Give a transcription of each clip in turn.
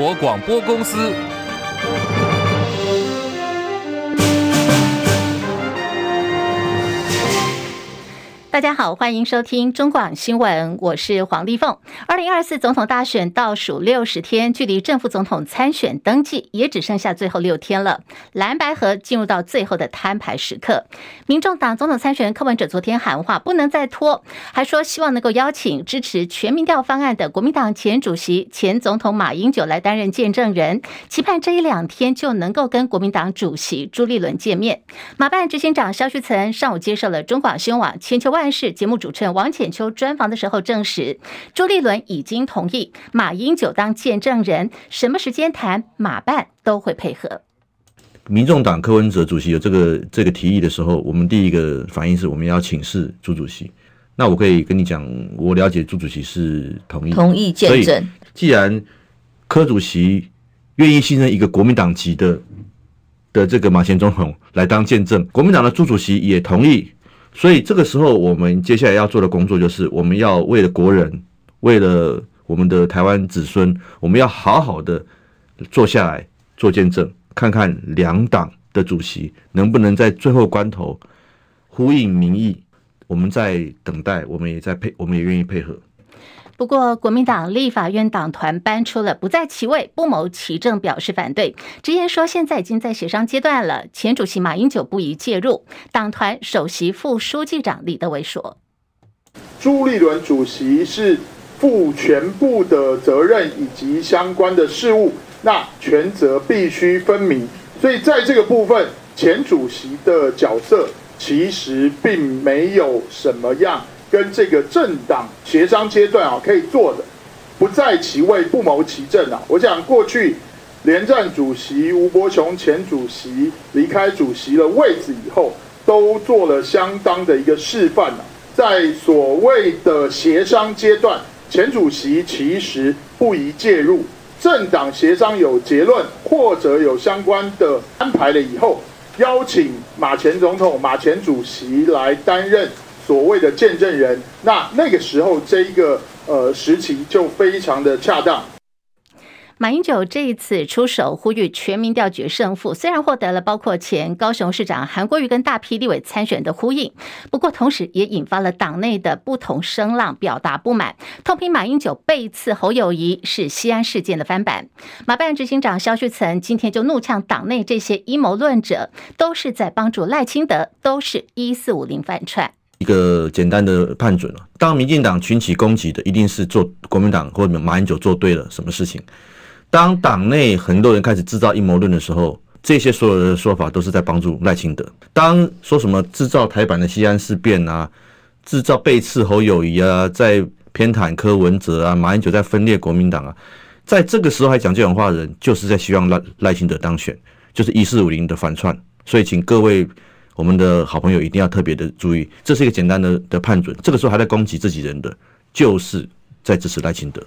国广播公司。大家好，欢迎收听中广新闻，我是黄丽凤。二零二四总统大选倒数六十天，距离正副总统参选登记也只剩下最后六天了。蓝白合进入到最后的摊牌时刻。民众党总统参选人柯文哲昨天喊话，不能再拖，还说希望能够邀请支持全民调方案的国民党前主席、前总统马英九来担任见证人，期盼这一两天就能够跟国民党主席朱立伦见面。马办执行长萧旭岑上午接受了中广新闻网千秋万。但是节目主持人王浅秋专访的时候证实，朱立伦已经同意马英九当见证人，什么时间谈马办都会配合。民众党柯文哲主席有这个这个提议的时候，我们第一个反应是我们要请示朱主席。那我可以跟你讲，我了解朱主席是同意同意见证。既然柯主席愿意信任一个国民党籍的的这个马前总统来当见证，国民党的朱主席也同意。所以这个时候，我们接下来要做的工作就是，我们要为了国人，为了我们的台湾子孙，我们要好好的坐下来做见证，看看两党的主席能不能在最后关头呼应民意。我们在等待，我们也在配，我们也愿意配合。不过，国民党立法院党团搬出了不在其位、不谋其政，表示反对，直言说现在已经在协商阶段了，前主席马英九不宜介入。党团首席副书记长李德维说：“朱立伦主席是负全部的责任以及相关的事务，那权责必须分明。所以在这个部分，前主席的角色其实并没有什么样。”跟这个政党协商阶段啊，可以做的不在其位不谋其政啊。我想过去连战主席吴伯雄前主席离开主席的位置以后，都做了相当的一个示范啊。在所谓的协商阶段，前主席其实不宜介入。政党协商有结论或者有相关的安排了以后，邀请马前总统、马前主席来担任。所谓的见证人，那那个时候这一个呃时期就非常的恰当。马英九这一次出手呼吁全民调决胜负，虽然获得了包括前高雄市长韩国瑜跟大批立委参选的呼应，不过同时也引发了党内的不同声浪，表达不满，痛批马英九背刺侯友宜是西安事件的翻版。马办执行长萧旭岑今天就怒呛党内这些阴谋论者，都是在帮助赖清德，都是一四五零反串。一个简单的判准了，当民进党群起攻击的，一定是做国民党或者马英九做对了什么事情。当党内很多人开始制造阴谋论的时候，这些所有的说法都是在帮助赖清德。当说什么制造台版的西安事变啊，制造背刺侯友谊啊，在偏袒柯文哲啊，马英九在分裂国民党啊，在这个时候还讲这种话的人，就是在希望赖赖清德当选，就是一四五零的反串。所以，请各位。我们的好朋友一定要特别的注意，这是一个简单的的判准。这个时候还在攻击自己人的，就是在支持赖清德。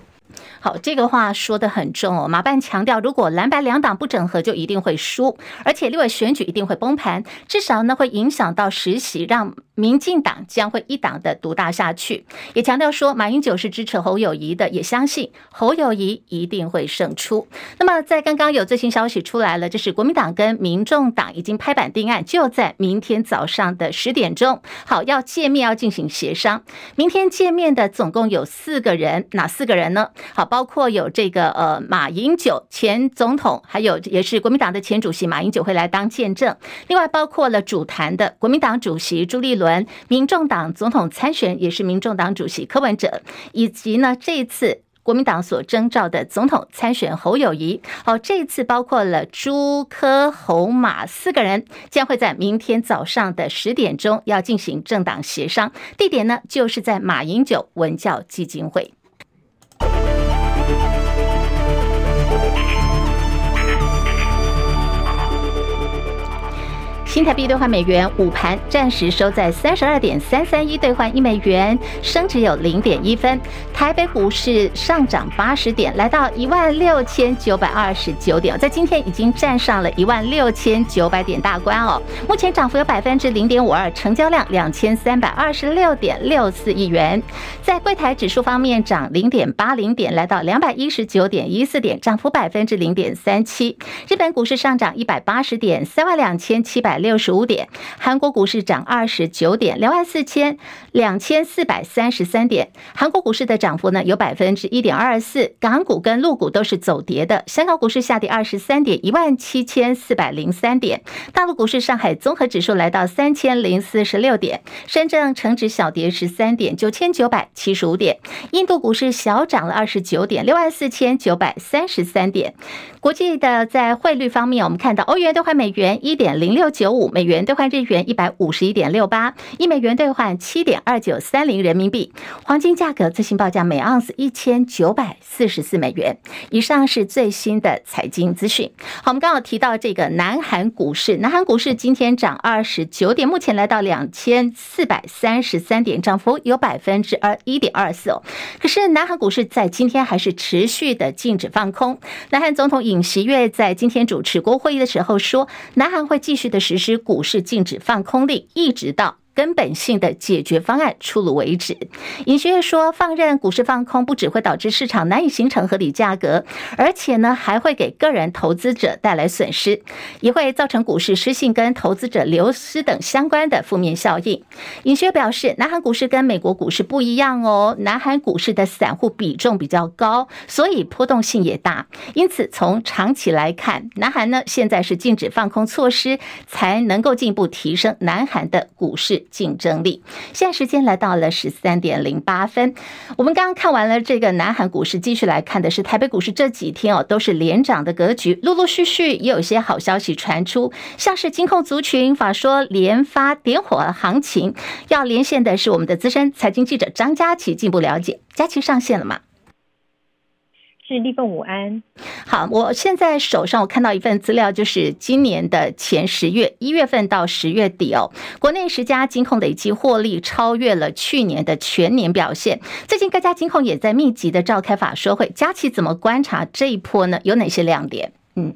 好，这个话说得很重哦。马办强调，如果蓝白两党不整合，就一定会输，而且立委选举一定会崩盘，至少呢会影响到实习，让民进党将会一党的独大下去。也强调说，马英九是支持侯友谊的，也相信侯友谊一定会胜出。那么，在刚刚有最新消息出来了，就是国民党跟民众党已经拍板定案，就在明天早上的十点钟，好要见面，要进行协商。明天见面的总共有四个人，哪四个人呢？好。包括有这个呃马英九前总统，还有也是国民党的前主席马英九会来当见证。另外包括了主坛的国民党主席朱立伦、民众党总统参选也是民众党主席柯文哲，以及呢这一次国民党所征召的总统参选侯友谊。好，这一次包括了朱科侯马四个人，将会在明天早上的十点钟要进行政党协商，地点呢就是在马英九文教基金会。新台币兑换美元，午盘暂时收在三十二点三三一兑换一美元，升值有零点一分。台北股市上涨八十点，来到一万六千九百二十九点，在今天已经站上了一万六千九百点大关哦。目前涨幅有百分之零点五二，成交量两千三百二十六点六四亿元。在柜台指数方面，涨零点八零点，来到两百一十九点一四点，涨幅百分之零点三七。日本股市上涨一百八十点，三万两千七百六十五点。韩国股市涨二十九点，两万四千两千四百三十三点。韩国股市的涨幅呢有百分之一点二四。港股跟陆股都是走跌的。香港股市下跌二十三点，一万七千四百零三点。大陆股市上海综合指数来到三千零四十六点，深圳成指小跌十三点，九千九百七十五点。印度股市小涨了二十九点，六万四千九百三十三点。国际的在汇率方面，我们看到欧元兑换美元一点零六九五，美元兑换日元一百五十一点六八，一美元兑换七点二九三零人民币。黄金价格最新报价每盎司一千九百四十四美元。以上是最新的财经资讯。好，我们刚好提到这个南韩股市，南韩股市今天涨二十九点，目前来到两千四百三十三点，涨幅有百分之二一点二四哦。可是南韩股市在今天还是持续的禁止放空。南韩总统尹锡悦在今天主持国会议的时候说，南韩会继续的实施股市禁止放空令，一直到。根本性的解决方案出炉为止。尹锡悦说，放任股市放空不只会导致市场难以形成合理价格，而且呢还会给个人投资者带来损失，也会造成股市失信跟投资者流失等相关的负面效应。尹学表示，南韩股市跟美国股市不一样哦，南韩股市的散户比重比较高，所以波动性也大。因此，从长期来看，南韩呢现在是禁止放空措施，才能够进一步提升南韩的股市。竞争力。现在时间来到了十三点零八分，我们刚刚看完了这个南韩股市，继续来看的是台北股市。这几天哦，都是连涨的格局，陆陆续续也有些好消息传出，像是金控族群法说连发点火行情。要连线的是我们的资深财经记者张佳琪，进一步了解。佳琪上线了吗？是立凤午安，好，我现在手上我看到一份资料，就是今年的前十月，一月份到十月底哦，国内十家金控累计获利超越了去年的全年表现。最近各家金控也在密集的召开法说会，佳琪怎么观察这一波呢？有哪些亮点？嗯。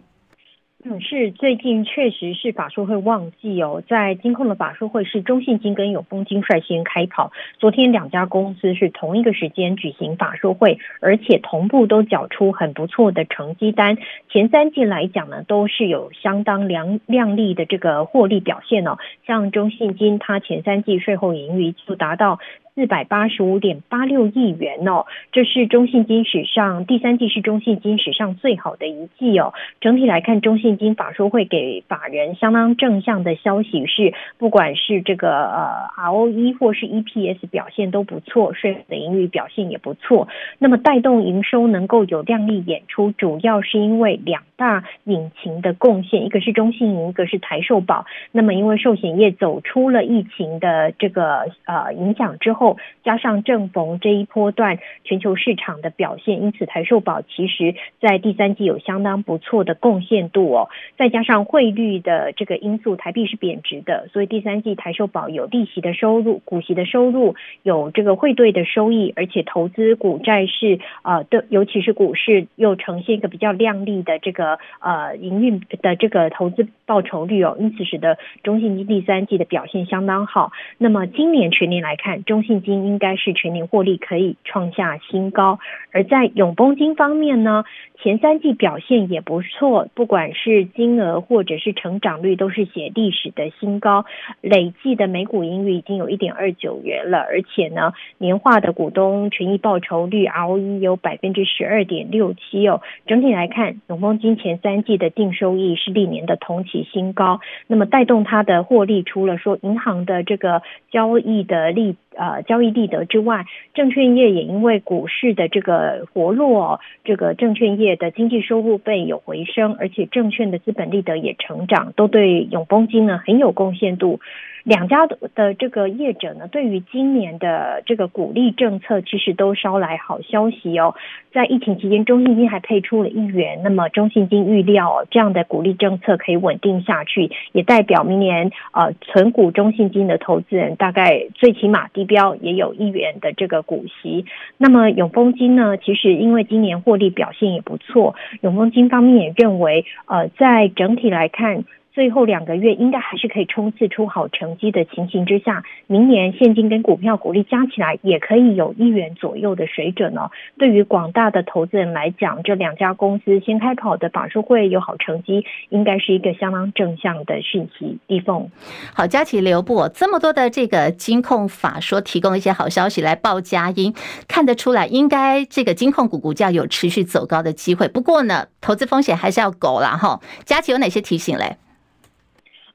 嗯，是最近确实是法说会旺季哦，在金控的法说会是中信金跟永丰金率先开跑。昨天两家公司是同一个时间举行法说会，而且同步都缴出很不错的成绩单。前三季来讲呢，都是有相当亮亮丽的这个获利表现哦。像中信金，它前三季税后盈余就达到。四百八十五点八六亿元哦，这是中信金史上第三季是中信金史上最好的一季哦。整体来看，中信现金法说会给法人相当正向的消息是，不管是这个呃 ROE 或是 EPS 表现都不错，税的盈余表现也不错。那么带动营收能够有亮丽演出，主要是因为两大引擎的贡献，一个是中信银，一个是台寿保。那么因为寿险业走出了疫情的这个呃影响之后。加上正逢这一波段全球市场的表现，因此台寿保其实在第三季有相当不错的贡献度哦。再加上汇率的这个因素，台币是贬值的，所以第三季台寿保有利息的收入、股息的收入，有这个汇兑的收益，而且投资股债市呃的，尤其是股市又呈现一个比较亮丽的这个呃营运的这个投资报酬率哦，因此使得中信金第三季的表现相当好。那么今年全年来看，中信金应该是全年获利可以创下新高，而在永丰金方面呢，前三季表现也不错，不管是金额或者是成长率都是写历史的新高，累计的每股盈余已经有一点二九元了，而且呢，年化的股东权益报酬率 ROE 有百分之十二点六七哦。整体来看，永丰金前三季的净收益是历年的同期新高，那么带动它的获利，除了说银行的这个交易的利。呃交易利得之外，证券业也因为股市的这个活络，这个证券业的经济收入倍有回升，而且证券的资本利得也成长，都对永丰金呢很有贡献度。两家的这个业者呢，对于今年的这个股利政策，其实都捎来好消息哦。在疫情期间，中信金还配出了一元，那么中信金预料这样的股利政策可以稳定下去，也代表明年呃存股中信金的投资人大概最起码低标也有一元的这个股息。那么永丰金呢，其实因为今年获利表现也不错，永丰金方面也认为呃在整体来看。最后两个月应该还是可以冲刺出好成绩的情形之下，明年现金跟股票股利加起来也可以有一元左右的水准哦。对于广大的投资人来讲，这两家公司先开跑的法说会有好成绩，应该是一个相当正向的讯息。立凤，好，佳琪留步，这么多的这个金控法说提供一些好消息来报佳音，看得出来应该这个金控股股价有持续走高的机会。不过呢，投资风险还是要够啦哈。佳琪有哪些提醒嘞？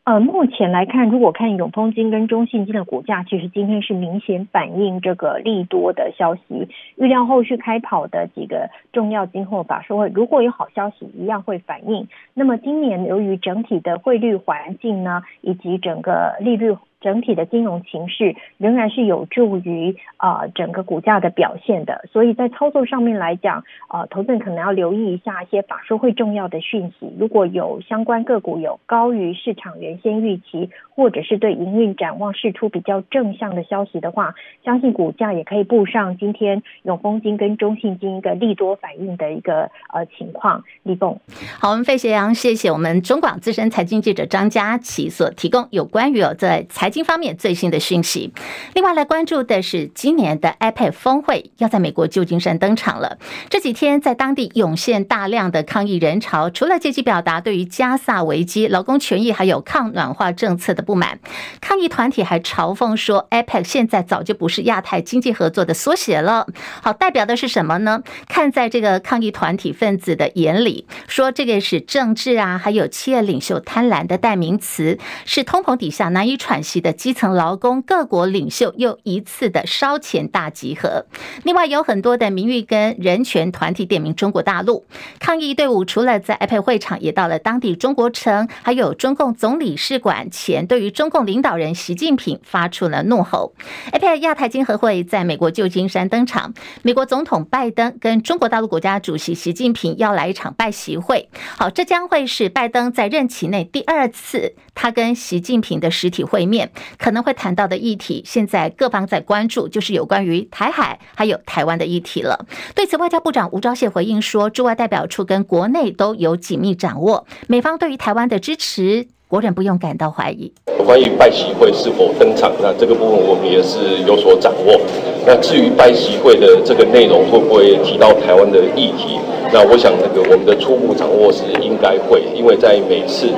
呃，目前来看，如果看永丰金跟中信金的股价，其实今天是明显反映这个利多的消息。预料后续开跑的几个重要金货法说会，如果有好消息，一样会反映。那么今年由于整体的汇率环境呢，以及整个利率。整体的金融情势仍然是有助于啊整个股价的表现的，所以在操作上面来讲，啊投资人可能要留意一下一些法说会重要的讯息。如果有相关个股有高于市场原先预期，或者是对营运展望释出比较正向的消息的话，相信股价也可以步上今天永丰金跟中信金一个利多反应的一个呃情况。立凤，好，我们费学阳，谢谢我们中广资深财经记者张佳琪所提供有关于哦在财。经方面最新的讯息，另外来关注的是今年的 iPad 峰会要在美国旧金山登场了。这几天在当地涌现大量的抗议人潮，除了借机表达对于加萨危机、劳工权益还有抗暖化政策的不满，抗议团体还嘲讽说，APEC 现在早就不是亚太经济合作的缩写了。好，代表的是什么呢？看在这个抗议团体分子的眼里，说这个是政治啊，还有企业领袖贪婪的代名词，是通膨底下难以喘息的基层劳工，各国领袖又一次的烧钱大集合。另外，有很多的名誉跟人权团体点名中国大陆抗议队伍，除了在 APEC 会场，也到了当地中国城，还有中共总领事馆前，对于中共领导人习近平发出了怒吼。APEC 亚太经合会在美国旧金山登场，美国总统拜登跟中国大陆国家主席习近平要来一场拜习会。好，这将会是拜登在任期内第二次他跟习近平的实体会面。可能会谈到的议题，现在各方在关注，就是有关于台海还有台湾的议题了。对此，外交部长吴钊燮回应说，驻外代表处跟国内都有紧密掌握，美方对于台湾的支持，国人不用感到怀疑。关于拜习会是否登场，那这个部分我们也是有所掌握。那至于拜习会的这个内容会不会提到台湾的议题，那我想那个我们的初步掌握是应该会，因为在每次。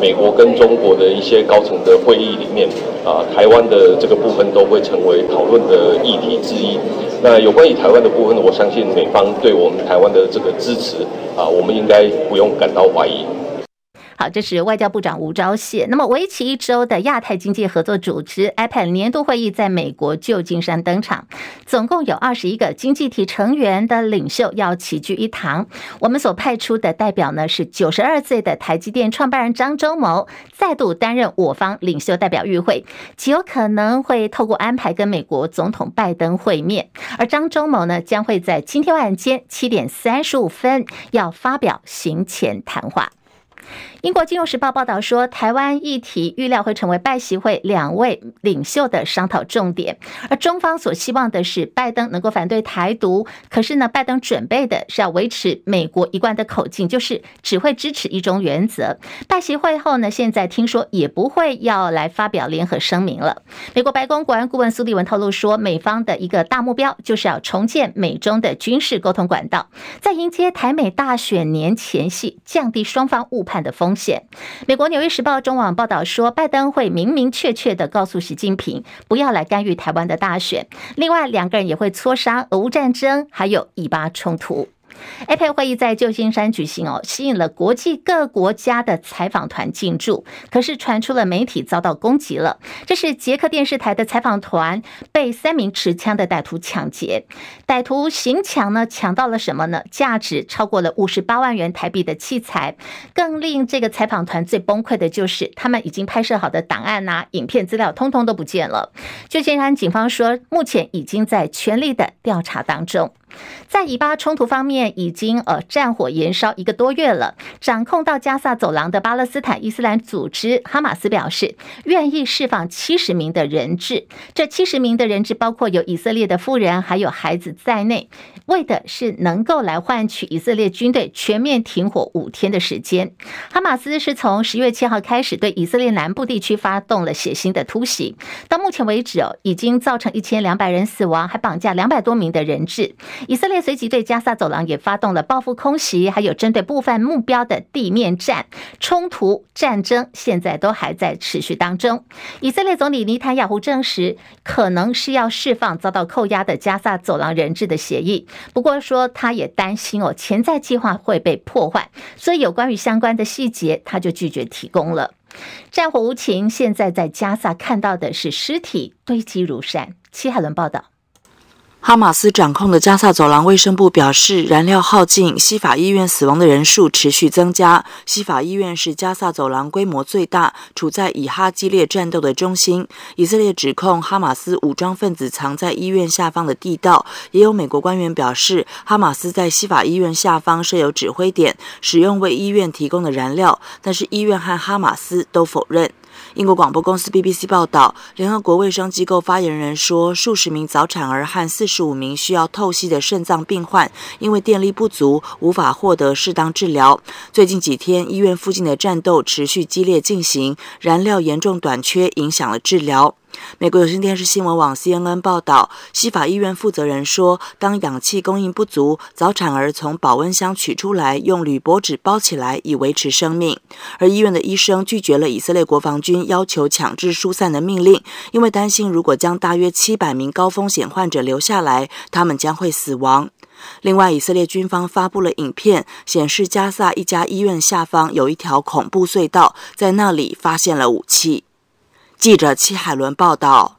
美国跟中国的一些高层的会议里面，啊，台湾的这个部分都会成为讨论的议题之一。那有关于台湾的部分，我相信美方对我们台湾的这个支持，啊，我们应该不用感到怀疑。好，这是外交部长吴钊燮。那么，为期一周的亚太经济合作组织 APEC 年度会议在美国旧金山登场，总共有二十一个经济体成员的领袖要齐聚一堂。我们所派出的代表呢，是九十二岁的台积电创办人张忠谋，再度担任我方领袖代表与会，极有可能会透过安排跟美国总统拜登会面。而张忠谋呢，将会在今天晚间七点三十五分要发表行前谈话。英国金融时报报道说，台湾议题预料会成为拜习会两位领袖的商讨重点。而中方所希望的是，拜登能够反对台独。可是呢，拜登准备的是要维持美国一贯的口径，就是只会支持一中原则。拜习会后呢，现在听说也不会要来发表联合声明了。美国白宫国安顾问苏利文透露说，美方的一个大目标就是要重建美中的军事沟通管道，在迎接台美大选年前夕，降低双方误判的风。风险。美国《纽约时报》中网报道说，拜登会明明确确的告诉习近平，不要来干预台湾的大选。另外，两个人也会磋商俄乌战争，还有以巴冲突。APEC 会议在旧金山举行哦，吸引了国际各国家的采访团进驻，可是传出了媒体遭到攻击了。这是捷克电视台的采访团被三名持枪的歹徒抢劫，歹徒行抢呢，抢到了什么呢？价值超过了五十八万元台币的器材。更令这个采访团最崩溃的就是，他们已经拍摄好的档案呐、影片资料，通通都不见了。旧金山警方说，目前已经在全力的调查当中。在以巴冲突方面，已经呃战火延烧一个多月了。掌控到加萨走廊的巴勒斯坦伊斯兰组织哈马斯表示，愿意释放七十名的人质。这七十名的人质包括有以色列的妇人，还有孩子在内，为的是能够来换取以色列军队全面停火五天的时间。哈马斯是从十月七号开始对以色列南部地区发动了血腥的突袭，到目前为止哦，已经造成一千两百人死亡，还绑架两百多名的人质。以色列随即对加萨走廊也发动了报复空袭，还有针对部分目标的地面战。冲突战争现在都还在持续当中。以色列总理尼坦雅胡证实，可能是要释放遭到扣押的加萨走廊人质的协议。不过说他也担心哦，潜在计划会被破坏，所以有关于相关的细节，他就拒绝提供了。战火无情，现在在加萨看到的是尸体堆积如山。齐海伦报道。哈马斯掌控的加萨走廊卫生部表示，燃料耗尽，西法医院死亡的人数持续增加。西法医院是加萨走廊规模最大、处在以哈激烈战斗的中心。以色列指控哈马斯武装分子藏在医院下方的地道。也有美国官员表示，哈马斯在西法医院下方设有指挥点，使用为医院提供的燃料，但是医院和哈马斯都否认。英国广播公司 BBC 报道，联合国卫生机构发言人说，数十名早产儿和四十五名需要透析的肾脏病患，因为电力不足，无法获得适当治疗。最近几天，医院附近的战斗持续激烈进行，燃料严重短缺，影响了治疗。美国有线电视新闻网 CNN 报道，西法医院负责人说，当氧气供应不足，早产儿从保温箱取出来，用铝箔纸包起来以维持生命。而医院的医生拒绝了以色列国防军要求强制疏散的命令，因为担心如果将大约七百名高风险患者留下来，他们将会死亡。另外，以色列军方发布了影片，显示加萨一家医院下方有一条恐怖隧道，在那里发现了武器。记者戚海伦报道，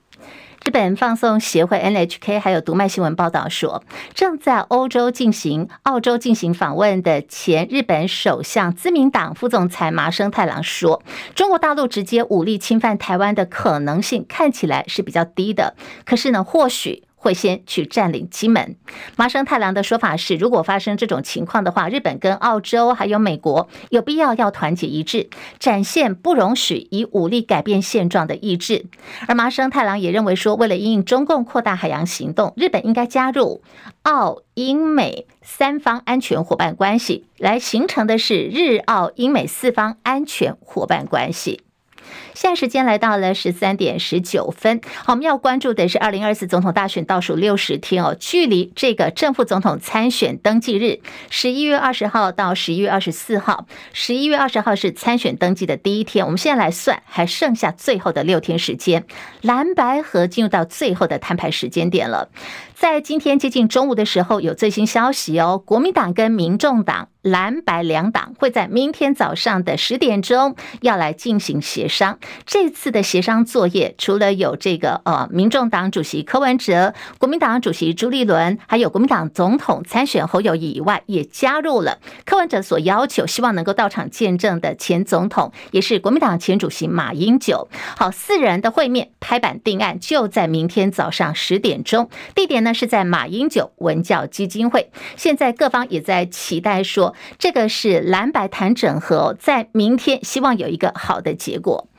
日本放送协会 NHK 还有读卖新闻报道说，正在欧洲进行、澳洲进行访问的前日本首相自民党副总裁麻生太郎说，中国大陆直接武力侵犯台湾的可能性看起来是比较低的，可是呢，或许。会先去占领金门。麻生太郎的说法是，如果发生这种情况的话，日本跟澳洲还有美国有必要要团结一致，展现不容许以武力改变现状的意志。而麻生太郎也认为说，为了因应中共扩大海洋行动，日本应该加入澳英美三方安全伙伴关系，来形成的是日澳英美四方安全伙伴关系。现在时间来到了十三点十九分，好，我们要关注的是二零二四总统大选倒数六十天哦，距离这个正副总统参选登记日十一月二十号到十一月二十四号，十一月二十号是参选登记的第一天，我们现在来算，还剩下最后的六天时间，蓝白合进入到最后的摊牌时间点了。在今天接近中午的时候，有最新消息哦，国民党跟民众党蓝白两党会在明天早上的十点钟要来进行协商。这次的协商作业，除了有这个呃，民众党主席柯文哲、国民党主席朱立伦，还有国民党总统参选侯友宜以外，也加入了柯文哲所要求，希望能够到场见证的前总统，也是国民党前主席马英九。好，四人的会面拍板定案，就在明天早上十点钟，地点呢？是在马英九文教基金会，现在各方也在期待说，这个是蓝白谈整合，在明天希望有一个好的结果。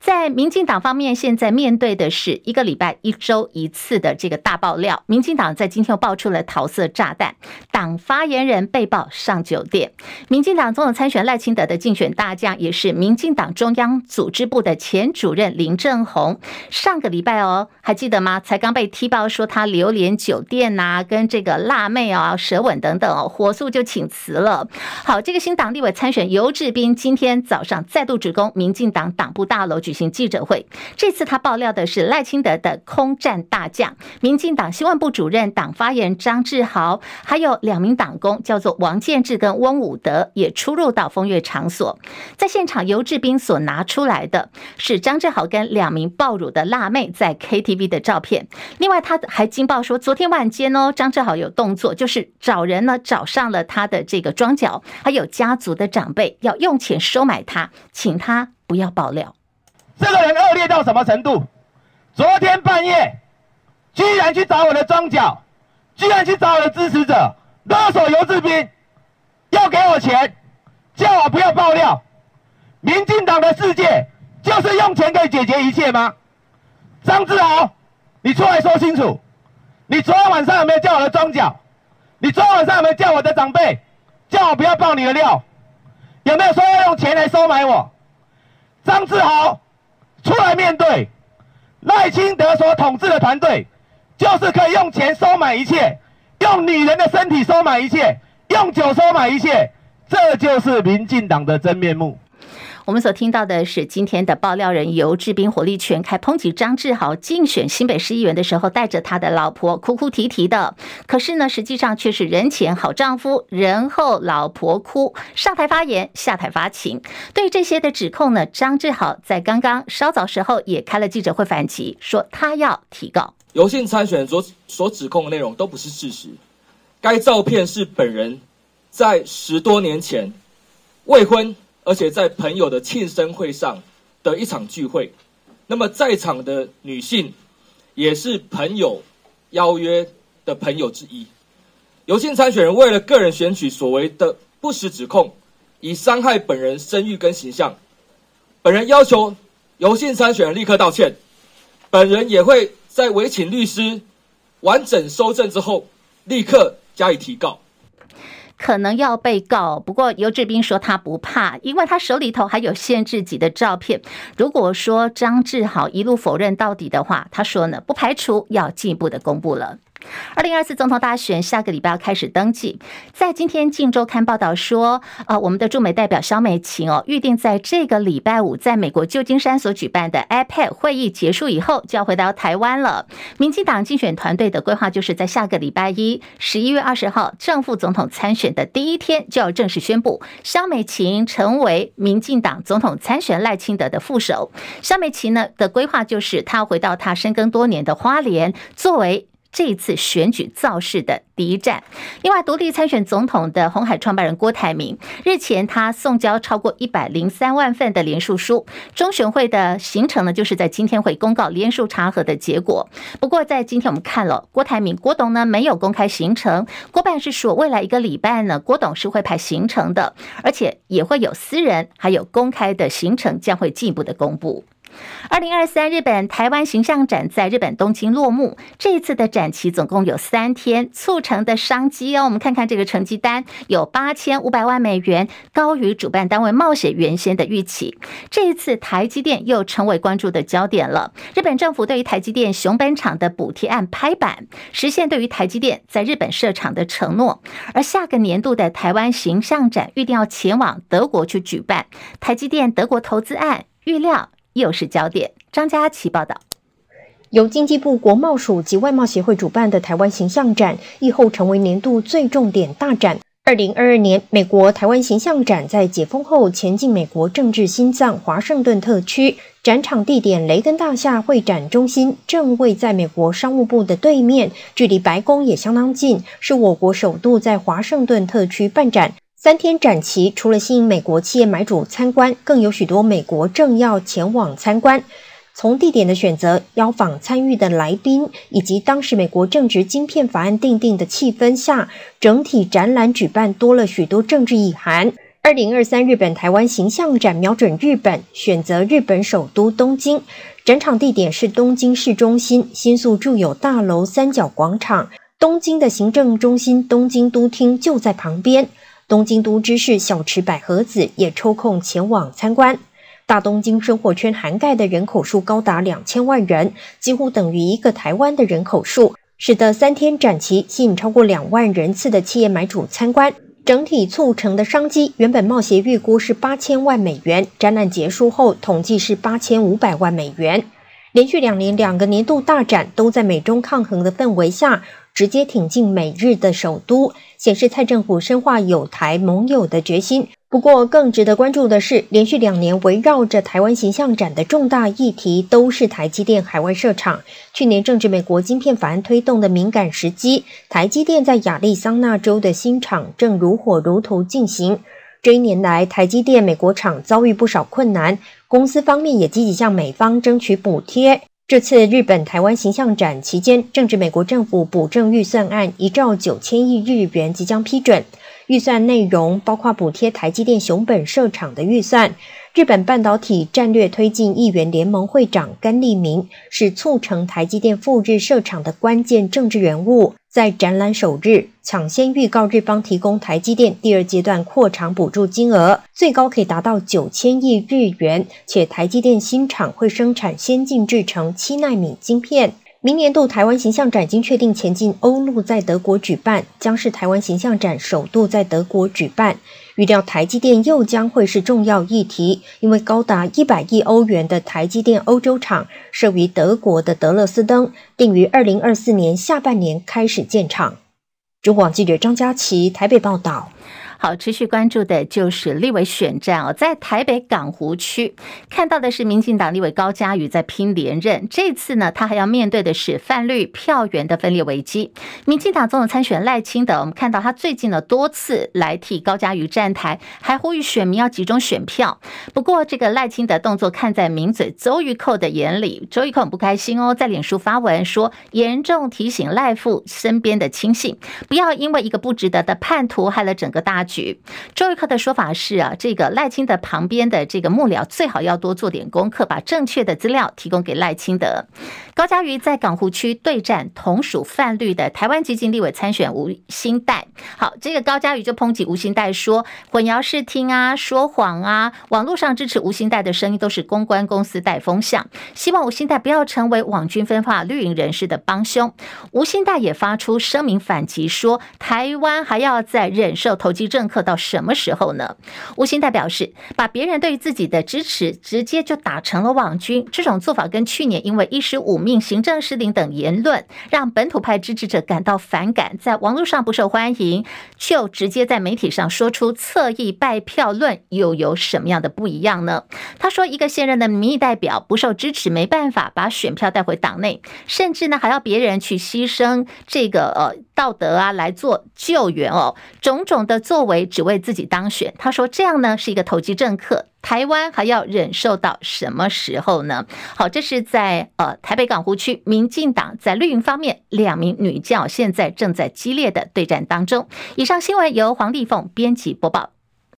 在民进党方面，现在面对的是一个礼拜一周一次的这个大爆料。民进党在今天又爆出了桃色炸弹，党发言人被曝上酒店。民进党总统参选赖清德的竞选大将，也是民进党中央组织部的前主任林正宏，上个礼拜哦，还记得吗？才刚被踢爆说他流连酒店呐、跟这个辣妹啊舌吻等等哦，火速就请辞了。好，这个新党立委参选游志斌今天早上再度指控民进党党部。大楼举行记者会。这次他爆料的是赖清德的空战大将，民进党新闻部主任、党发言人张志豪，还有两名党工，叫做王建志跟翁武德，也出入到风月场所。在现场，游志斌所拿出来的是张志豪跟两名爆乳的辣妹在 KTV 的照片。另外，他还惊爆说，昨天晚间哦，张志豪有动作，就是找人呢找上了他的这个庄脚，还有家族的长辈要用钱收买他，请他不要爆料。这个人恶劣到什么程度？昨天半夜居然去找我的庄脚，居然去找我的支持者，勒索游志斌，要给我钱，叫我不要爆料。民进党的世界就是用钱可以解决一切吗？张志豪，你出来说清楚，你昨天晚上有没有叫我的庄脚？你昨天晚上有没有叫我的长辈，叫我不要爆你的料？有没有说要用钱来收买我？张志豪。出来面对赖清德所统治的团队，就是可以用钱收买一切，用女人的身体收买一切，用酒收买一切，这就是民进党的真面目。我们所听到的是今天的爆料人游志斌火力全开抨击张志豪竞选新北市议员的时候带着他的老婆哭哭啼啼的，可是呢，实际上却是人前好丈夫，人后老婆哭，上台发言，下台发情。对这些的指控呢，张志豪在刚刚稍早时候也开了记者会反击，说他要提告。游姓参选所所指控的内容都不是事实，该照片是本人在十多年前未婚。而且在朋友的庆生会上的一场聚会，那么在场的女性也是朋友邀约的朋友之一。游姓参选人为了个人选举所谓的不实指控，以伤害本人声誉跟形象，本人要求游姓参选人立刻道歉。本人也会在委请律师完整收证之后，立刻加以提告。可能要被告，不过尤志斌说他不怕，因为他手里头还有限制级的照片。如果说张志豪一路否认到底的话，他说呢，不排除要进一步的公布了。二零二四总统大选下个礼拜要开始登记，在今天《镜周刊》报道说，呃，我们的驻美代表萧美琴哦，预定在这个礼拜五在美国旧金山所举办的 IPAD 会议结束以后，就要回到台湾了。民进党竞选团队的规划就是在下个礼拜一，十一月二十号，正副总统参选的第一天，就要正式宣布萧美琴成为民进党总统参选赖清德的副手。萧美琴呢的规划就是，她要回到她深耕多年的花莲，作为。这一次选举造势的第一站。另外，独立参选总统的红海创办人郭台铭日前他送交超过一百零三万份的联署书。中选会的行程呢，就是在今天会公告联署查核的结果。不过，在今天我们看了郭台铭郭董呢没有公开行程，郭办是说未来一个礼拜呢，郭董是会排行程的，而且也会有私人还有公开的行程将会进一步的公布。二零二三日本台湾形象展在日本东京落幕。这一次的展期总共有三天，促成的商机哦，我们看看这个成绩单，有八千五百万美元，高于主办单位冒险原先的预期。这一次台积电又成为关注的焦点了。日本政府对于台积电熊本厂的补贴案拍板，实现对于台积电在日本设厂的承诺。而下个年度的台湾形象展预定要前往德国去举办，台积电德国投资案预料。又是焦点。张佳琪报道，由经济部国贸署及外贸协会主办的台湾形象展，疫后成为年度最重点大展。二零二二年，美国台湾形象展在解封后前进美国政治心脏华盛顿特区，展场地点雷根大厦会展中心正位在美国商务部的对面，距离白宫也相当近，是我国首度在华盛顿特区办展。三天展期，除了吸引美国企业买主参观，更有许多美国政要前往参观。从地点的选择、邀访参与的来宾，以及当时美国正值晶片法案定定的气氛下，整体展览举办多了许多政治意涵。二零二三日本台湾形象展瞄准日本，选择日本首都东京，展场地点是东京市中心新宿住友大楼三角广场，东京的行政中心东京都厅就在旁边。东京都知事小池百合子也抽空前往参观。大东京生活圈涵盖的人口数高达两千万人，几乎等于一个台湾的人口数，使得三天展期吸引超过两万人次的企业买主参观。整体促成的商机原本贸协预估是八千万美元，展览结束后统计是八千五百万美元。连续两年两个年度大展都在美中抗衡的氛围下，直接挺进美日的首都，显示蔡政府深化友台盟友的决心。不过，更值得关注的是，连续两年围绕着台湾形象展的重大议题，都是台积电海外设厂。去年正值美国晶片法案推动的敏感时机，台积电在亚利桑那州的新厂正如火如荼进行。这一年来，台积电美国厂遭遇不少困难，公司方面也积极向美方争取补贴。这次日本台湾形象展期间，正值美国政府补正预算案一兆九千亿日元即将批准。预算内容包括补贴台积电熊本设厂的预算。日本半导体战略推进议员联盟会长甘利明是促成台积电赴日设厂的关键政治人物，在展览首日抢先预告日方提供台积电第二阶段扩厂补助金额，最高可以达到九千亿日元，且台积电新厂会生产先进制程七纳米晶片。明年度台湾形象展已经确定前进欧陆在德国举办，将是台湾形象展首度在德国举办。预料台积电又将会是重要议题，因为高达一百亿欧元的台积电欧洲厂设于德国的德勒斯登，定于二零二四年下半年开始建厂。中广记者张佳琪台北报道。好，持续关注的就是立委选战哦，在台北港湖区看到的是民进党立委高嘉瑜在拼连任，这次呢，他还要面对的是泛绿票源的分裂危机。民进党总统参选赖清德，我们看到他最近呢多次来替高嘉瑜站台，还呼吁选民要集中选票。不过，这个赖清德动作看在名嘴周玉蔻的眼里，周玉蔻很不开心哦，在脸书发文说，严重提醒赖父身边的亲信，不要因为一个不值得的叛徒害了整个大局。周玉克的说法是啊，这个赖清德旁边的这个幕僚最好要多做点功课，把正确的资料提供给赖清德。高嘉瑜在港湖区对战同属泛绿的台湾基金立委参选吴新代。好，这个高嘉瑜就抨击吴新代说混淆视听啊，说谎啊，网络上支持吴新代的声音都是公关公司带风向，希望吴新代不要成为网军分化绿营人士的帮凶。吴新代也发出声明反击说，台湾还要再忍受投机政客到什么时候呢？吴新代表示，把别人对于自己的支持直接就打成了网军，这种做法跟去年因为一十五命行政失灵等言论，让本土派支持者感到反感，在网络上不受欢迎，就直接在媒体上说出侧翼败票论，又有什么样的不一样呢？他说，一个现任的民意代表不受支持，没办法把选票带回党内，甚至呢还要别人去牺牲这个呃道德啊来做救援哦，种种的作为只为自己当选。他说这样呢是一个投机政客。台湾还要忍受到什么时候呢？好，这是在呃台北港湖区民进党在绿营方面两名女将现在正在激烈的对战当中。以上新闻由黄丽凤编辑播报。